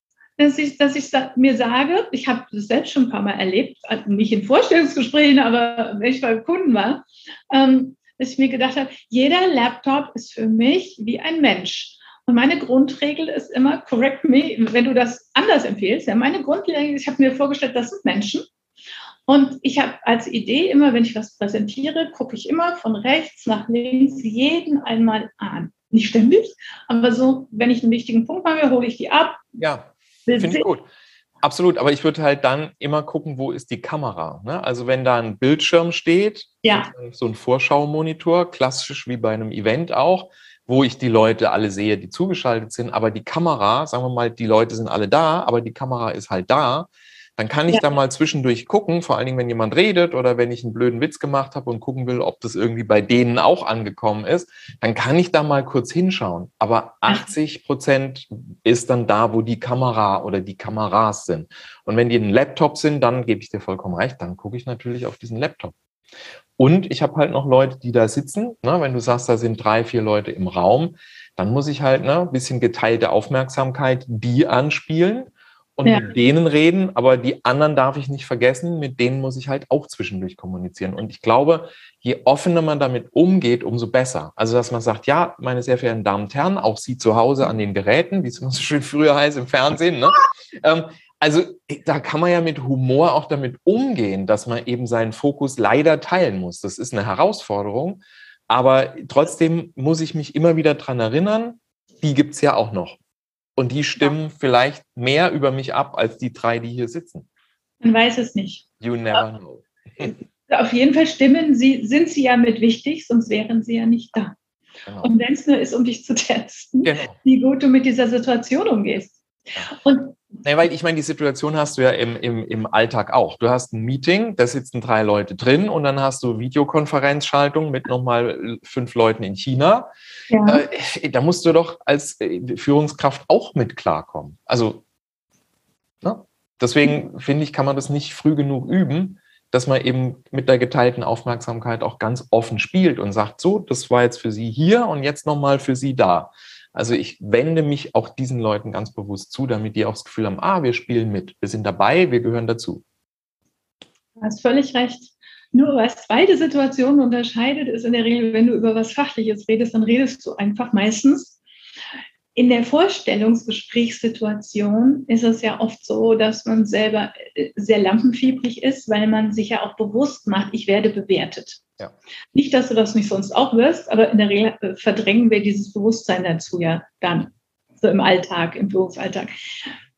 dass ich, dass ich mir sage, ich habe das selbst schon ein paar Mal erlebt, nicht in Vorstellungsgesprächen, aber wenn ich beim Kunden war, ähm, dass ich mir gedacht habe, jeder Laptop ist für mich wie ein Mensch. Und meine Grundregel ist immer, correct me, wenn du das anders empfiehlst. Ja, meine Grundregel, ich habe mir vorgestellt, das sind Menschen. Und ich habe als Idee immer, wenn ich was präsentiere, gucke ich immer von rechts nach links jeden einmal an. Nicht ständig, aber so, wenn ich einen wichtigen Punkt mache, hole ich die ab. Ja. Finde ich gut. Absolut, aber ich würde halt dann immer gucken, wo ist die Kamera. Ne? Also wenn da ein Bildschirm steht, ja. so ein Vorschau-Monitor, klassisch wie bei einem Event auch, wo ich die Leute alle sehe, die zugeschaltet sind, aber die Kamera, sagen wir mal, die Leute sind alle da, aber die Kamera ist halt da, dann kann ich ja. da mal zwischendurch gucken, vor allen Dingen, wenn jemand redet oder wenn ich einen blöden Witz gemacht habe und gucken will, ob das irgendwie bei denen auch angekommen ist, dann kann ich da mal kurz hinschauen. Aber 80 Prozent ist dann da, wo die Kamera oder die Kameras sind. Und wenn die ein Laptop sind, dann gebe ich dir vollkommen recht, dann gucke ich natürlich auf diesen Laptop. Und ich habe halt noch Leute, die da sitzen. Ne? Wenn du sagst, da sind drei, vier Leute im Raum, dann muss ich halt ne, ein bisschen geteilte Aufmerksamkeit die anspielen und ja. mit denen reden, aber die anderen darf ich nicht vergessen, mit denen muss ich halt auch zwischendurch kommunizieren. Und ich glaube, je offener man damit umgeht, umso besser. Also, dass man sagt, ja, meine sehr verehrten Damen und Herren, auch Sie zu Hause an den Geräten, wie es immer so schön früher heißt im Fernsehen, ne? ähm, also da kann man ja mit Humor auch damit umgehen, dass man eben seinen Fokus leider teilen muss. Das ist eine Herausforderung, aber trotzdem muss ich mich immer wieder dran erinnern, die gibt's ja auch noch. Und die stimmen ja. vielleicht mehr über mich ab als die drei, die hier sitzen. Man weiß es nicht. You never know. Auf jeden Fall stimmen sie, sind sie ja mit wichtig, sonst wären sie ja nicht da. Genau. Und wenn es nur ist, um dich zu testen, genau. wie gut du mit dieser Situation umgehst. Und Nee, weil ich meine, die Situation hast du ja im, im, im Alltag auch. Du hast ein Meeting, da sitzen drei Leute drin und dann hast du Videokonferenzschaltung mit nochmal fünf Leuten in China. Ja. Äh, da musst du doch als äh, Führungskraft auch mit klarkommen. Also, ne? deswegen finde ich, kann man das nicht früh genug üben, dass man eben mit der geteilten Aufmerksamkeit auch ganz offen spielt und sagt, so, das war jetzt für Sie hier und jetzt nochmal für Sie da. Also ich wende mich auch diesen Leuten ganz bewusst zu, damit die auch das Gefühl haben, ah, wir spielen mit, wir sind dabei, wir gehören dazu. Du hast völlig recht. Nur was beide Situationen unterscheidet, ist in der Regel, wenn du über was Fachliches redest, dann redest du einfach meistens in der Vorstellungsgesprächssituation ist es ja oft so, dass man selber äh, sehr lampenfiebrig ist, weil man sich ja auch bewusst macht, ich werde bewertet. Ja. Nicht, dass du das nicht sonst auch wirst, aber in der Regel äh, verdrängen wir dieses Bewusstsein dazu ja dann, so im Alltag, im Berufsalltag.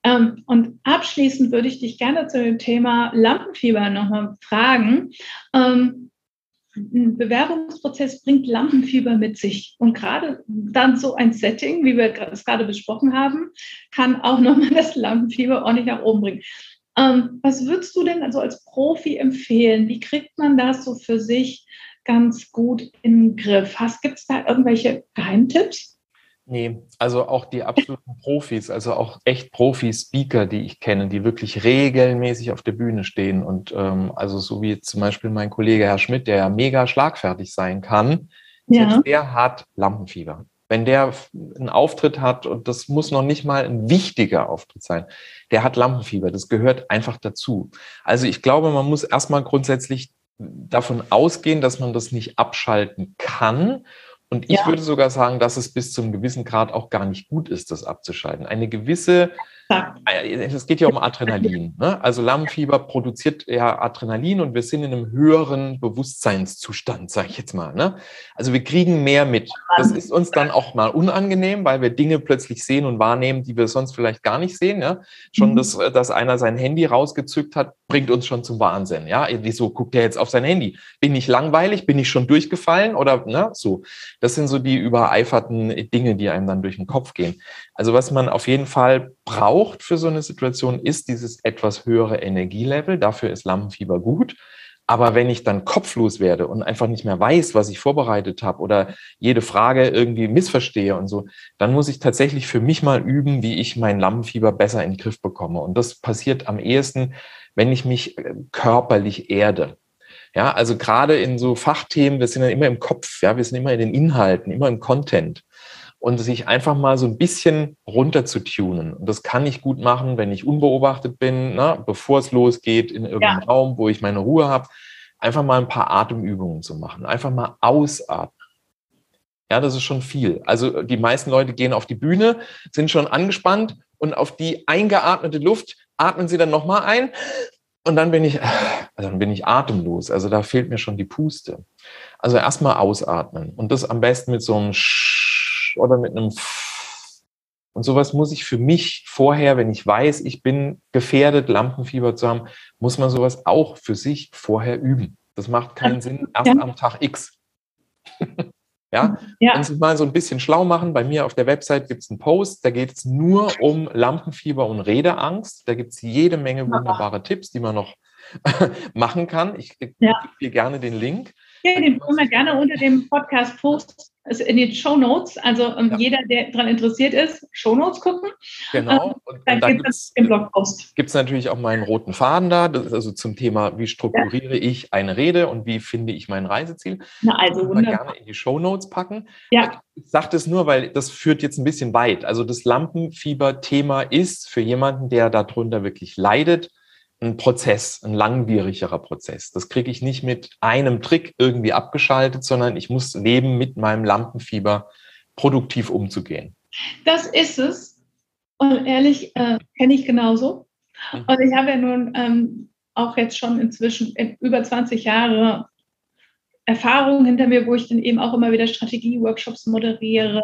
Ähm, und abschließend würde ich dich gerne zu dem Thema Lampenfieber nochmal fragen. Ein Bewerbungsprozess bringt Lampenfieber mit sich. Und gerade dann so ein Setting, wie wir es gerade besprochen haben, kann auch nochmal das Lampenfieber ordentlich nach oben bringen. Ähm, was würdest du denn also als Profi empfehlen? Wie kriegt man das so für sich ganz gut in den Griff? Gibt es da irgendwelche Geheimtipps? Nee, also auch die absoluten Profis, also auch echt Profi-Speaker, die ich kenne, die wirklich regelmäßig auf der Bühne stehen und ähm, also so wie zum Beispiel mein Kollege Herr Schmidt, der ja mega schlagfertig sein kann, ja. der hat Lampenfieber. Wenn der einen Auftritt hat, und das muss noch nicht mal ein wichtiger Auftritt sein, der hat Lampenfieber. Das gehört einfach dazu. Also ich glaube, man muss erstmal grundsätzlich davon ausgehen, dass man das nicht abschalten kann und ich ja. würde sogar sagen, dass es bis zum gewissen Grad auch gar nicht gut ist, das abzuschalten. Eine gewisse Es geht ja um Adrenalin. Ne? Also Lampenfieber produziert ja Adrenalin und wir sind in einem höheren Bewusstseinszustand, sage ich jetzt mal. Ne? Also wir kriegen mehr mit. Das ist uns dann auch mal unangenehm, weil wir Dinge plötzlich sehen und wahrnehmen, die wir sonst vielleicht gar nicht sehen. Ja? Schon, mhm. dass, dass einer sein Handy rausgezückt hat, bringt uns schon zum Wahnsinn. Ja, wieso guckt er jetzt auf sein Handy? Bin ich langweilig? Bin ich schon durchgefallen? Oder ne? so. Das sind so die übereiferten Dinge, die einem dann durch den Kopf gehen. Also was man auf jeden Fall braucht für so eine Situation, ist dieses etwas höhere Energielevel. Dafür ist Lampenfieber gut. Aber wenn ich dann kopflos werde und einfach nicht mehr weiß, was ich vorbereitet habe oder jede Frage irgendwie missverstehe und so, dann muss ich tatsächlich für mich mal üben, wie ich mein Lampenfieber besser in den Griff bekomme. Und das passiert am ehesten, wenn ich mich äh, körperlich erde. Ja, also gerade in so Fachthemen, wir sind dann immer im Kopf, ja, wir sind immer in den Inhalten, immer im Content und sich einfach mal so ein bisschen runter zu tunen. Und das kann ich gut machen, wenn ich unbeobachtet bin, ne, bevor es losgeht, in irgendeinem ja. Raum, wo ich meine Ruhe habe, einfach mal ein paar Atemübungen zu machen, einfach mal ausatmen. Ja, das ist schon viel. Also die meisten Leute gehen auf die Bühne, sind schon angespannt und auf die eingeatmete Luft atmen sie dann nochmal ein und dann bin ich, also dann bin ich atemlos. Also da fehlt mir schon die Puste. Also erstmal ausatmen und das am besten mit so einem Sch oder mit einem und sowas muss ich für mich vorher, wenn ich weiß, ich bin gefährdet, Lampenfieber zu haben, muss man sowas auch für sich vorher üben. Das macht keinen Sinn erst ja. am Tag X. ja? ja. Und sich mal so ein bisschen schlau machen. Bei mir auf der Website gibt es einen Post, da geht es nur um Lampenfieber und Redeangst. Da gibt es jede Menge wunderbare Tipps, die man noch machen kann. Ich ja. gebe dir gerne den Link. Ja, den können wir gerne unter dem Podcast posten in den Show Notes. Also um, ja. jeder, der daran interessiert ist, Show Notes gucken. Genau. Ähm, und, dann, dann gibt es im Blogpost. Gibt es natürlich auch meinen roten Faden da. Das ist also zum Thema, wie strukturiere ja. ich eine Rede und wie finde ich mein Reiseziel. Na, also das gerne in die Show Notes packen. Ja. Ich sage das nur, weil das führt jetzt ein bisschen weit. Also das Lampenfieber-Thema ist für jemanden, der darunter wirklich leidet, ein Prozess, ein langwierigerer Prozess. Das kriege ich nicht mit einem Trick irgendwie abgeschaltet, sondern ich muss leben, mit meinem Lampenfieber produktiv umzugehen. Das ist es. Und ehrlich, äh, kenne ich genauso. Mhm. Und ich habe ja nun ähm, auch jetzt schon inzwischen in über 20 Jahre Erfahrung hinter mir, wo ich dann eben auch immer wieder Strategie-Workshops moderiere.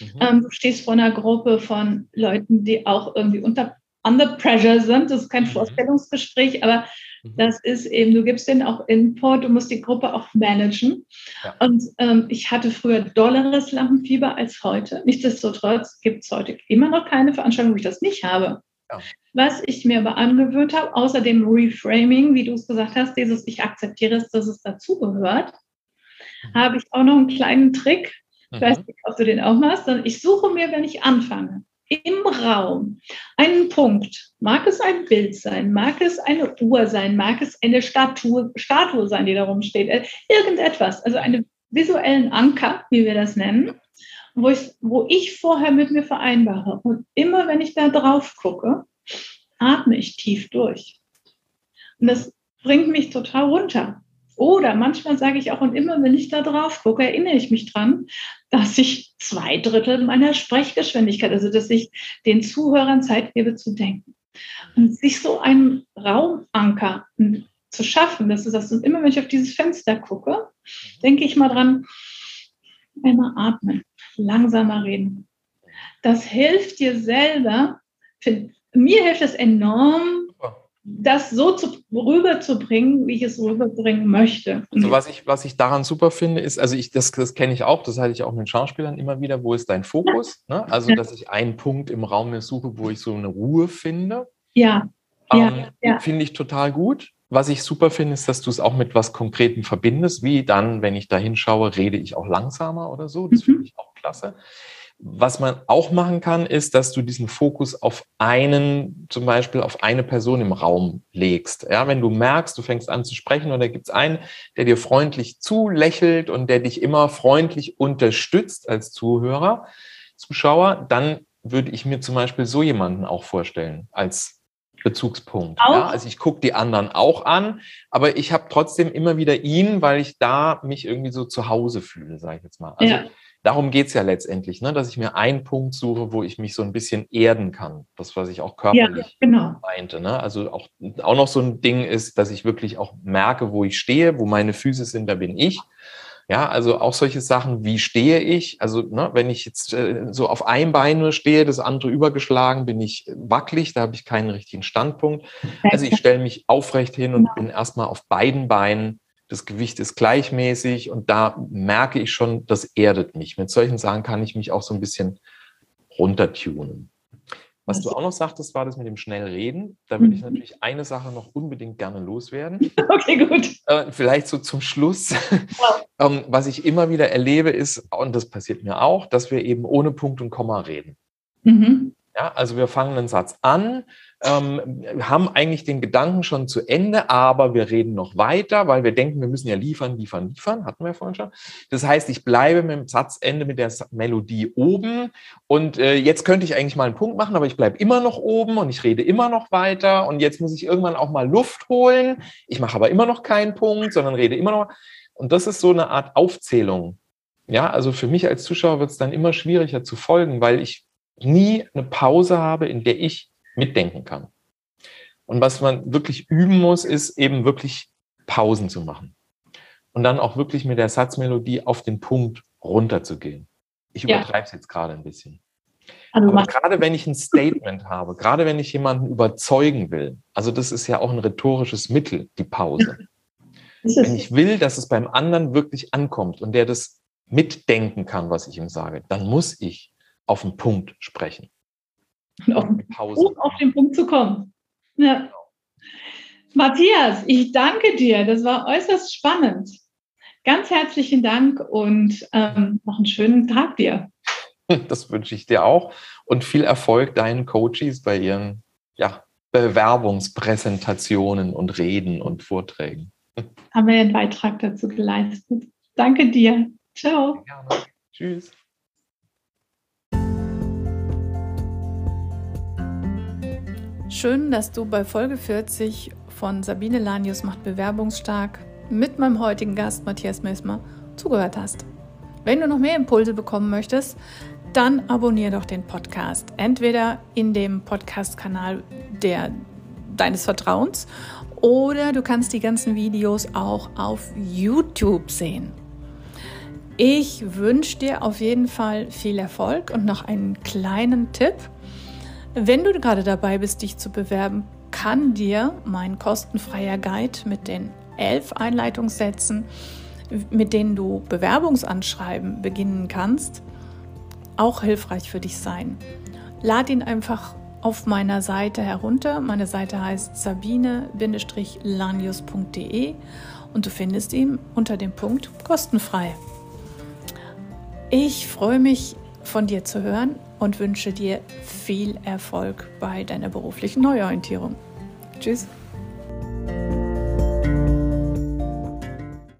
Mhm. Ähm, du stehst vor einer Gruppe von Leuten, die auch irgendwie unter under pressure sind. Das ist kein mhm. Vorstellungsgespräch, aber mhm. das ist eben, du gibst denen auch Input, du musst die Gruppe auch managen. Ja. Und ähm, ich hatte früher dolleres Lampenfieber als heute. Nichtsdestotrotz gibt es heute immer noch keine Veranstaltung, wo ich das nicht habe. Ja. Was ich mir aber angewöhnt habe, außer dem Reframing, wie du es gesagt hast, dieses Ich akzeptiere es, dass es dazugehört, mhm. habe ich auch noch einen kleinen Trick. Ich weiß nicht, ob du den auch machst, sondern ich suche mir, wenn ich anfange, im Raum einen Punkt, mag es ein Bild sein, mag es eine Uhr sein, mag es eine Statue, Statue sein, die darum steht, äh, irgendetwas, also einen visuellen Anker, wie wir das nennen, wo ich, wo ich vorher mit mir vereinbare. Und immer wenn ich da drauf gucke, atme ich tief durch. Und das bringt mich total runter. Oder manchmal sage ich auch, und immer wenn ich da drauf gucke, erinnere ich mich dran, dass ich zwei Drittel meiner Sprechgeschwindigkeit, also dass ich den Zuhörern Zeit gebe zu denken. Und sich so einen Raumanker zu schaffen, das ist das. Und immer wenn ich auf dieses Fenster gucke, denke ich mal dran, einmal atmen, langsamer reden. Das hilft dir selber. Für, mir hilft es enorm, das so zu, rüberzubringen, wie ich es rüberbringen möchte. Also was ich, was ich daran super finde, ist, also ich, das, das kenne ich auch, das halte ich auch mit Schauspielern immer wieder, wo ist dein Fokus? Ja. Ne? Also, dass ich einen Punkt im Raum mir suche, wo ich so eine Ruhe finde. Ja. Ähm, ja. Finde ich total gut. Was ich super finde, ist, dass du es auch mit was Konkretem verbindest, wie dann, wenn ich da hinschaue, rede ich auch langsamer oder so. Das mhm. finde ich auch klasse. Was man auch machen kann, ist, dass du diesen Fokus auf einen, zum Beispiel auf eine Person im Raum legst. Ja, wenn du merkst, du fängst an zu sprechen und da gibt es einen, der dir freundlich zulächelt und der dich immer freundlich unterstützt als Zuhörer, Zuschauer, dann würde ich mir zum Beispiel so jemanden auch vorstellen als Bezugspunkt. Ja, also ich gucke die anderen auch an, aber ich habe trotzdem immer wieder ihn, weil ich da mich irgendwie so zu Hause fühle, sage ich jetzt mal. Also ja darum geht's ja letztendlich, ne? dass ich mir einen Punkt suche, wo ich mich so ein bisschen erden kann. Das, was ich auch körperlich ja, genau. meinte. Ne? Also auch, auch noch so ein Ding ist, dass ich wirklich auch merke, wo ich stehe, wo meine Füße sind, da bin ich. Ja, also auch solche Sachen, wie stehe ich? Also, ne, wenn ich jetzt äh, so auf einem Bein nur stehe, das andere übergeschlagen, bin ich wackelig, da habe ich keinen richtigen Standpunkt. Also ich stelle mich aufrecht hin und genau. bin erstmal auf beiden Beinen. Das Gewicht ist gleichmäßig und da merke ich schon, das erdet mich. Mit solchen Sachen kann ich mich auch so ein bisschen runtertunen. Was du auch noch sagtest, war das mit dem Schnellreden. Da würde ich mhm. natürlich eine Sache noch unbedingt gerne loswerden. Okay, gut. Äh, vielleicht so zum Schluss. Wow. ähm, was ich immer wieder erlebe, ist, und das passiert mir auch, dass wir eben ohne Punkt und Komma reden. Mhm. Ja, also wir fangen einen Satz an, ähm, haben eigentlich den Gedanken schon zu Ende, aber wir reden noch weiter, weil wir denken, wir müssen ja liefern, liefern, liefern, hatten wir vorhin schon. Das heißt, ich bleibe mit dem Satzende mit der Melodie oben und äh, jetzt könnte ich eigentlich mal einen Punkt machen, aber ich bleibe immer noch oben und ich rede immer noch weiter und jetzt muss ich irgendwann auch mal Luft holen. Ich mache aber immer noch keinen Punkt, sondern rede immer noch. Und das ist so eine Art Aufzählung. Ja, also für mich als Zuschauer wird es dann immer schwieriger zu folgen, weil ich nie eine Pause habe, in der ich mitdenken kann. Und was man wirklich üben muss, ist eben wirklich Pausen zu machen. Und dann auch wirklich mit der Satzmelodie auf den Punkt runterzugehen. Ich ja. übertreibe es jetzt gerade ein bisschen. Also Aber gerade wenn ich ein Statement habe, gerade wenn ich jemanden überzeugen will, also das ist ja auch ein rhetorisches Mittel, die Pause. Wenn ich will, dass es beim anderen wirklich ankommt und der das mitdenken kann, was ich ihm sage, dann muss ich auf den Punkt sprechen. Und auf, Pause. auf den Punkt zu kommen. Ja. Matthias, ich danke dir. Das war äußerst spannend. Ganz herzlichen Dank und ähm, noch einen schönen Tag dir. Das wünsche ich dir auch und viel Erfolg deinen Coaches bei ihren ja, Bewerbungspräsentationen und Reden und Vorträgen. Haben wir einen Beitrag dazu geleistet. Danke dir. Ciao. Gerne. Tschüss. Schön, dass du bei Folge 40 von Sabine Lanius macht Bewerbungsstark mit meinem heutigen Gast Matthias Messmer zugehört hast. Wenn du noch mehr Impulse bekommen möchtest, dann abonniere doch den Podcast. Entweder in dem Podcast-Kanal der, deines Vertrauens oder du kannst die ganzen Videos auch auf YouTube sehen. Ich wünsche dir auf jeden Fall viel Erfolg und noch einen kleinen Tipp. Wenn du gerade dabei bist, dich zu bewerben, kann dir mein kostenfreier Guide mit den elf Einleitungssätzen, mit denen du Bewerbungsanschreiben beginnen kannst, auch hilfreich für dich sein. Lad ihn einfach auf meiner Seite herunter. Meine Seite heißt sabine-lanius.de und du findest ihn unter dem Punkt kostenfrei. Ich freue mich von dir zu hören und wünsche dir viel Erfolg bei deiner beruflichen Neuorientierung. Tschüss.